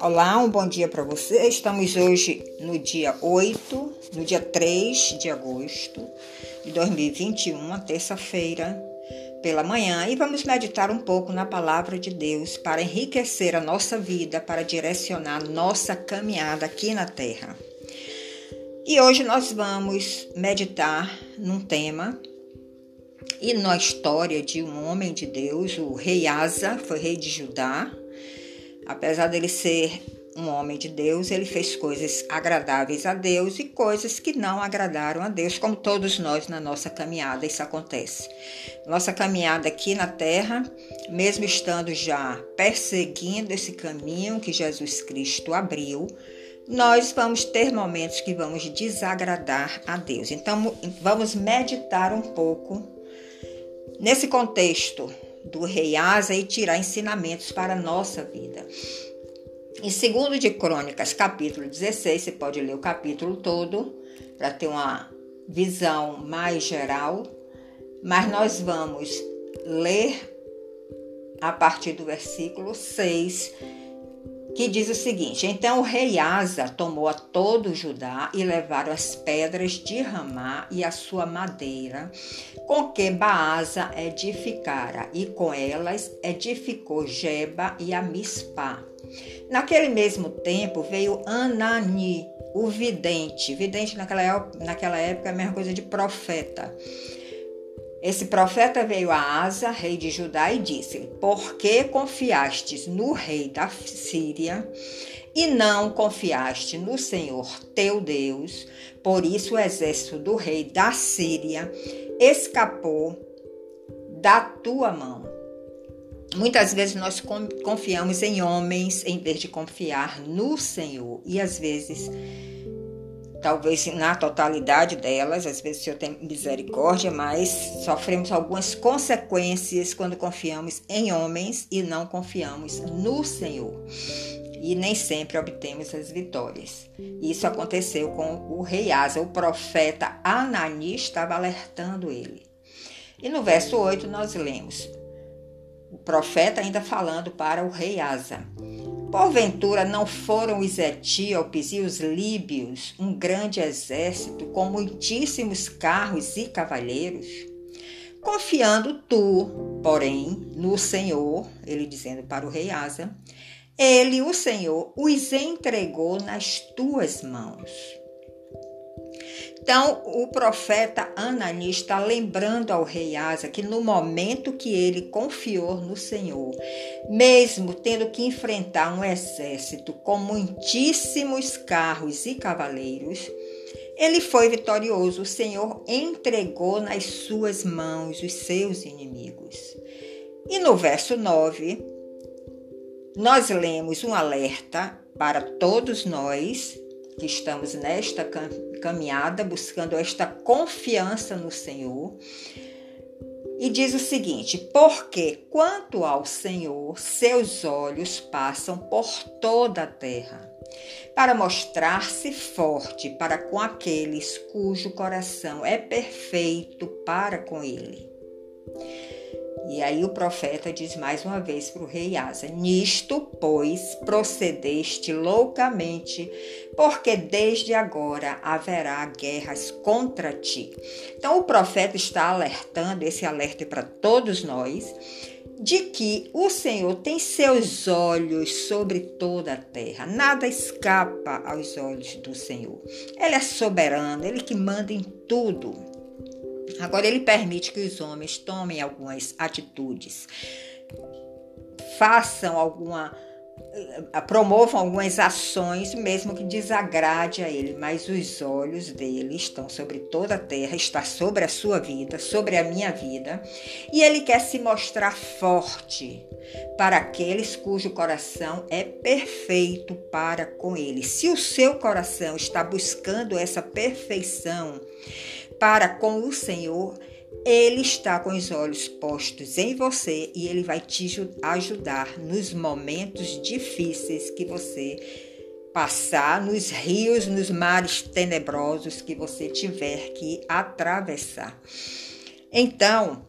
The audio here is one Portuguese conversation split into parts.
Olá, um bom dia para você. Estamos hoje no dia 8, no dia 3 de agosto de 2021, terça-feira, pela manhã, e vamos meditar um pouco na palavra de Deus para enriquecer a nossa vida, para direcionar nossa caminhada aqui na terra. E hoje nós vamos meditar num tema e na história de um homem de Deus, o rei Asa, foi rei de Judá Apesar dele ser um homem de Deus, ele fez coisas agradáveis a Deus e coisas que não agradaram a Deus, como todos nós na nossa caminhada, isso acontece. Nossa caminhada aqui na terra, mesmo estando já perseguindo esse caminho que Jesus Cristo abriu, nós vamos ter momentos que vamos desagradar a Deus. Então, vamos meditar um pouco nesse contexto do rei Asa e tirar ensinamentos para a nossa vida. Em 2 de Crônicas, capítulo 16, você pode ler o capítulo todo para ter uma visão mais geral, mas nós vamos ler a partir do versículo 6 que diz o seguinte: Então o rei Asa tomou a todo Judá e levaram as pedras de Ramá e a sua madeira, com que Baasa edificara, e com elas edificou Jeba e a Mispá. Naquele mesmo tempo veio Anani, o vidente. Vidente naquela, naquela época é a mesma coisa de profeta esse profeta veio a Asa, rei de Judá, e disse: Por que confiastes no rei da Síria e não confiaste no Senhor teu Deus? Por isso o exército do rei da Síria escapou da tua mão. Muitas vezes nós confiamos em homens em vez de confiar no Senhor, e às vezes talvez na totalidade delas, às vezes o Senhor tem misericórdia, mas sofremos algumas consequências quando confiamos em homens e não confiamos no Senhor. E nem sempre obtemos as vitórias. Isso aconteceu com o rei Asa. O profeta Anani estava alertando ele. E no verso 8 nós lemos: o profeta ainda falando para o rei Asa: Porventura não foram os etíopes e os líbios um grande exército com muitíssimos carros e cavaleiros? Confiando tu, porém, no Senhor, ele dizendo para o rei Asa, ele, o Senhor, os entregou nas tuas mãos. Então, o profeta Anani está lembrando ao rei Asa que no momento que ele confiou no Senhor, mesmo tendo que enfrentar um exército com muitíssimos carros e cavaleiros, ele foi vitorioso. O Senhor entregou nas suas mãos os seus inimigos. E no verso 9, nós lemos um alerta para todos nós que estamos nesta caminhada buscando esta confiança no Senhor. E diz o seguinte: porque quanto ao Senhor, seus olhos passam por toda a terra, para mostrar-se forte para com aqueles cujo coração é perfeito para com ele. E aí o profeta diz mais uma vez para o rei Asa: Nisto, pois, procedeste loucamente, porque desde agora haverá guerras contra ti. Então o profeta está alertando, esse alerta é para todos nós, de que o Senhor tem seus olhos sobre toda a terra. Nada escapa aos olhos do Senhor. Ele é soberano, ele que manda em tudo. Agora, ele permite que os homens tomem algumas atitudes, façam alguma. Eh, promovam algumas ações, mesmo que desagrade a ele, mas os olhos dele estão sobre toda a terra, está sobre a sua vida, sobre a minha vida, e ele quer se mostrar forte para aqueles cujo coração é perfeito para com ele. Se o seu coração está buscando essa perfeição, para com o Senhor, Ele está com os olhos postos em você e Ele vai te ajudar nos momentos difíceis que você passar, nos rios, nos mares tenebrosos que você tiver que atravessar. Então,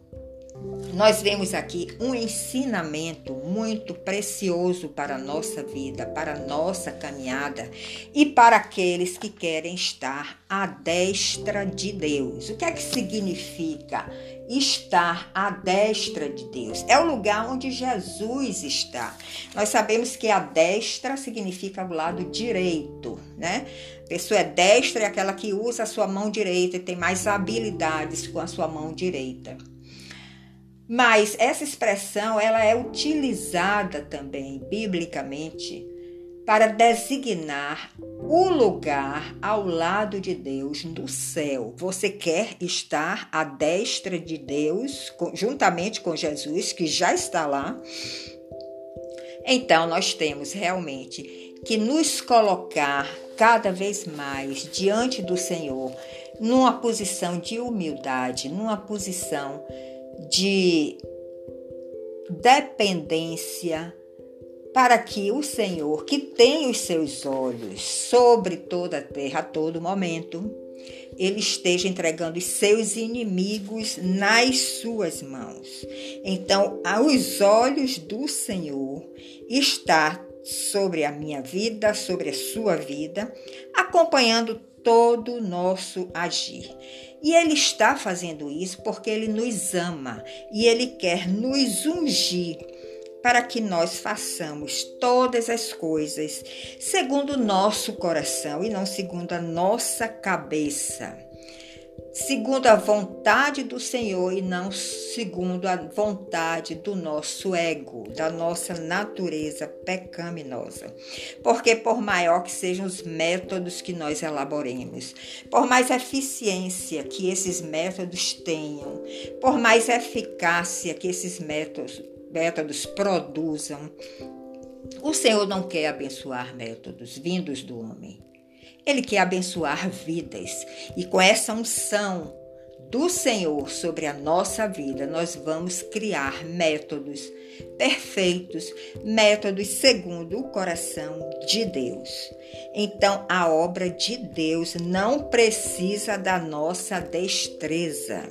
nós vemos aqui um ensinamento muito precioso para a nossa vida, para a nossa caminhada e para aqueles que querem estar à destra de Deus. O que é que significa estar à destra de Deus? É o lugar onde Jesus está. Nós sabemos que a destra significa o lado direito, né? Pessoa é destra é aquela que usa a sua mão direita e tem mais habilidades com a sua mão direita. Mas essa expressão ela é utilizada também biblicamente para designar o lugar ao lado de Deus no céu. Você quer estar à destra de Deus, juntamente com Jesus, que já está lá? Então, nós temos realmente que nos colocar cada vez mais diante do Senhor, numa posição de humildade, numa posição de dependência para que o Senhor, que tem os seus olhos sobre toda a terra a todo momento, ele esteja entregando os seus inimigos nas suas mãos. Então, aos olhos do Senhor está sobre a minha vida, sobre a sua vida, acompanhando todo o nosso agir. E Ele está fazendo isso porque Ele nos ama e Ele quer nos ungir para que nós façamos todas as coisas segundo o nosso coração e não segundo a nossa cabeça segundo a vontade do Senhor e não segundo a vontade do nosso ego, da nossa natureza pecaminosa. Porque por maior que sejam os métodos que nós elaboremos, por mais eficiência que esses métodos tenham, por mais eficácia que esses métodos, métodos produzam, o Senhor não quer abençoar métodos vindos do homem. Ele quer abençoar vidas e com essa unção do Senhor sobre a nossa vida, nós vamos criar métodos perfeitos, métodos segundo o coração de Deus. Então, a obra de Deus não precisa da nossa destreza.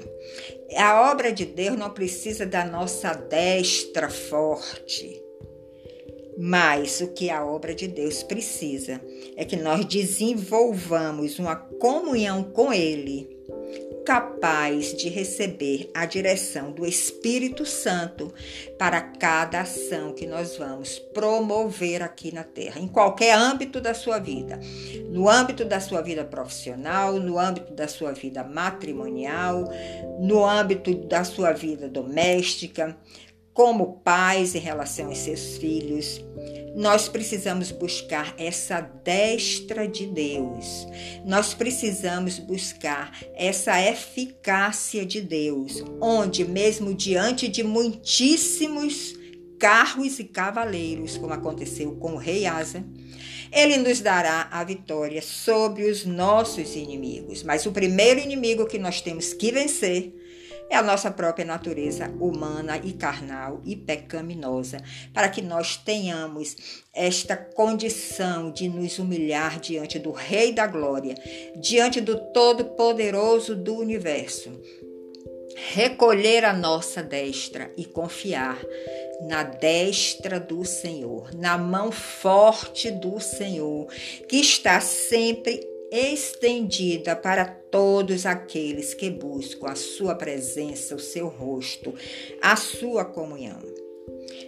A obra de Deus não precisa da nossa destra forte. Mas o que a obra de Deus precisa é que nós desenvolvamos uma comunhão com Ele, capaz de receber a direção do Espírito Santo para cada ação que nós vamos promover aqui na Terra, em qualquer âmbito da sua vida, no âmbito da sua vida profissional, no âmbito da sua vida matrimonial, no âmbito da sua vida doméstica, como pais em relação aos seus filhos. Nós precisamos buscar essa destra de Deus. Nós precisamos buscar essa eficácia de Deus, onde mesmo diante de muitíssimos carros e cavaleiros, como aconteceu com o rei Asa, ele nos dará a vitória sobre os nossos inimigos. Mas o primeiro inimigo que nós temos que vencer é a nossa própria natureza humana e carnal e pecaminosa, para que nós tenhamos esta condição de nos humilhar diante do Rei da Glória, diante do Todo-Poderoso do universo. Recolher a nossa destra e confiar na destra do Senhor, na mão forte do Senhor, que está sempre estendida para todos aqueles que buscam a sua presença, o seu rosto, a sua comunhão.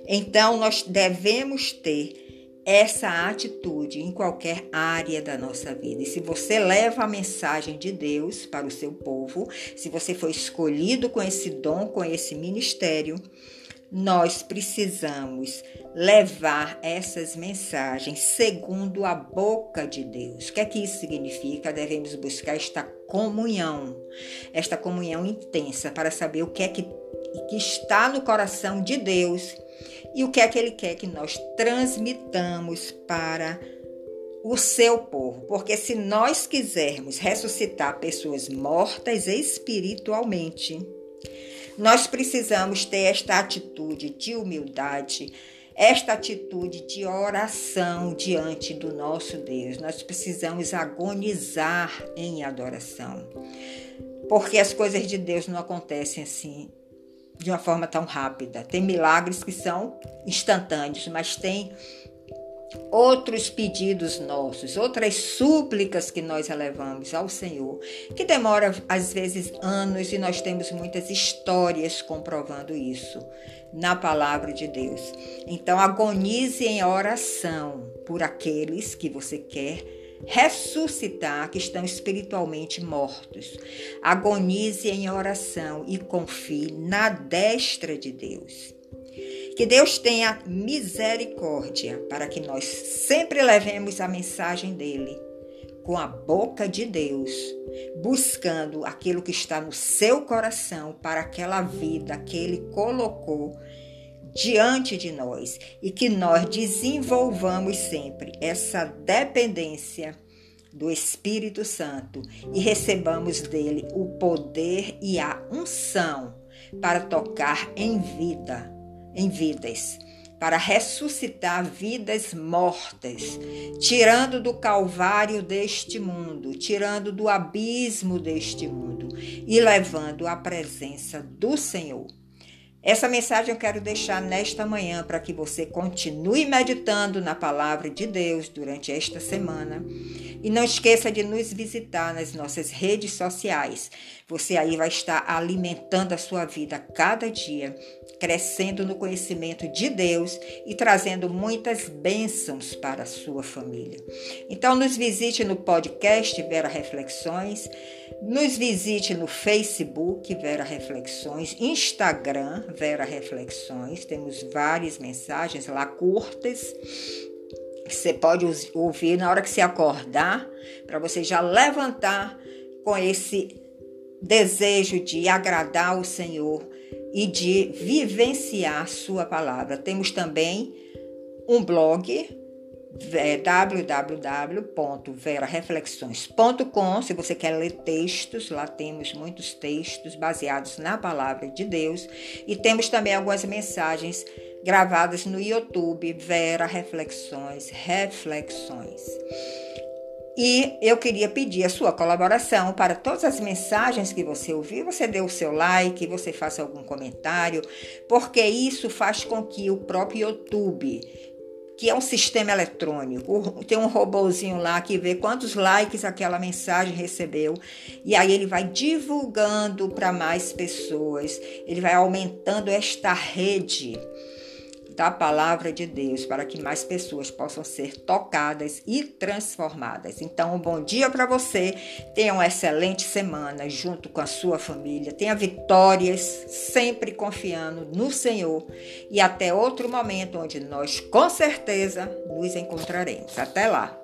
Então, nós devemos ter essa atitude em qualquer área da nossa vida. E se você leva a mensagem de Deus para o seu povo, se você foi escolhido com esse dom, com esse ministério, nós precisamos levar essas mensagens segundo a boca de Deus. O que é que isso significa? Devemos buscar esta comunhão, esta comunhão intensa para saber o que é que, que está no coração de Deus e o que é que Ele quer que nós transmitamos para o seu povo. Porque se nós quisermos ressuscitar pessoas mortas espiritualmente, nós precisamos ter esta atitude de humildade, esta atitude de oração diante do nosso Deus. Nós precisamos agonizar em adoração. Porque as coisas de Deus não acontecem assim de uma forma tão rápida. Tem milagres que são instantâneos, mas tem outros pedidos nossos, outras súplicas que nós elevamos ao Senhor, que demora às vezes anos e nós temos muitas histórias comprovando isso na palavra de Deus. Então agonize em oração por aqueles que você quer ressuscitar que estão espiritualmente mortos. Agonize em oração e confie na destra de Deus. Que Deus tenha misericórdia para que nós sempre levemos a mensagem dele com a boca de Deus, buscando aquilo que está no seu coração para aquela vida que ele colocou diante de nós e que nós desenvolvamos sempre essa dependência do Espírito Santo e recebamos dele o poder e a unção para tocar em vida em vidas, para ressuscitar vidas mortas, tirando do calvário deste mundo, tirando do abismo deste mundo e levando à presença do Senhor. Essa mensagem eu quero deixar nesta manhã para que você continue meditando na palavra de Deus durante esta semana. E não esqueça de nos visitar nas nossas redes sociais. Você aí vai estar alimentando a sua vida cada dia, crescendo no conhecimento de Deus e trazendo muitas bênçãos para a sua família. Então, nos visite no podcast Vera Reflexões, nos visite no Facebook Vera Reflexões, Instagram Vera Reflexões, temos várias mensagens lá curtas você pode ouvir na hora que você acordar, para você já levantar com esse desejo de agradar o Senhor e de vivenciar Sua palavra. Temos também um blog é www.verareflexões.com. Se você quer ler textos, lá temos muitos textos baseados na palavra de Deus e temos também algumas mensagens gravadas no YouTube Vera Reflexões, Reflexões. E eu queria pedir a sua colaboração para todas as mensagens que você ouvir, você dê o seu like, você faça algum comentário, porque isso faz com que o próprio YouTube, que é um sistema eletrônico, tem um robozinho lá que vê quantos likes aquela mensagem recebeu, e aí ele vai divulgando para mais pessoas, ele vai aumentando esta rede da palavra de Deus para que mais pessoas possam ser tocadas e transformadas. Então, um bom dia para você. Tenha uma excelente semana junto com a sua família. Tenha vitórias, sempre confiando no Senhor. E até outro momento onde nós, com certeza, nos encontraremos. Até lá.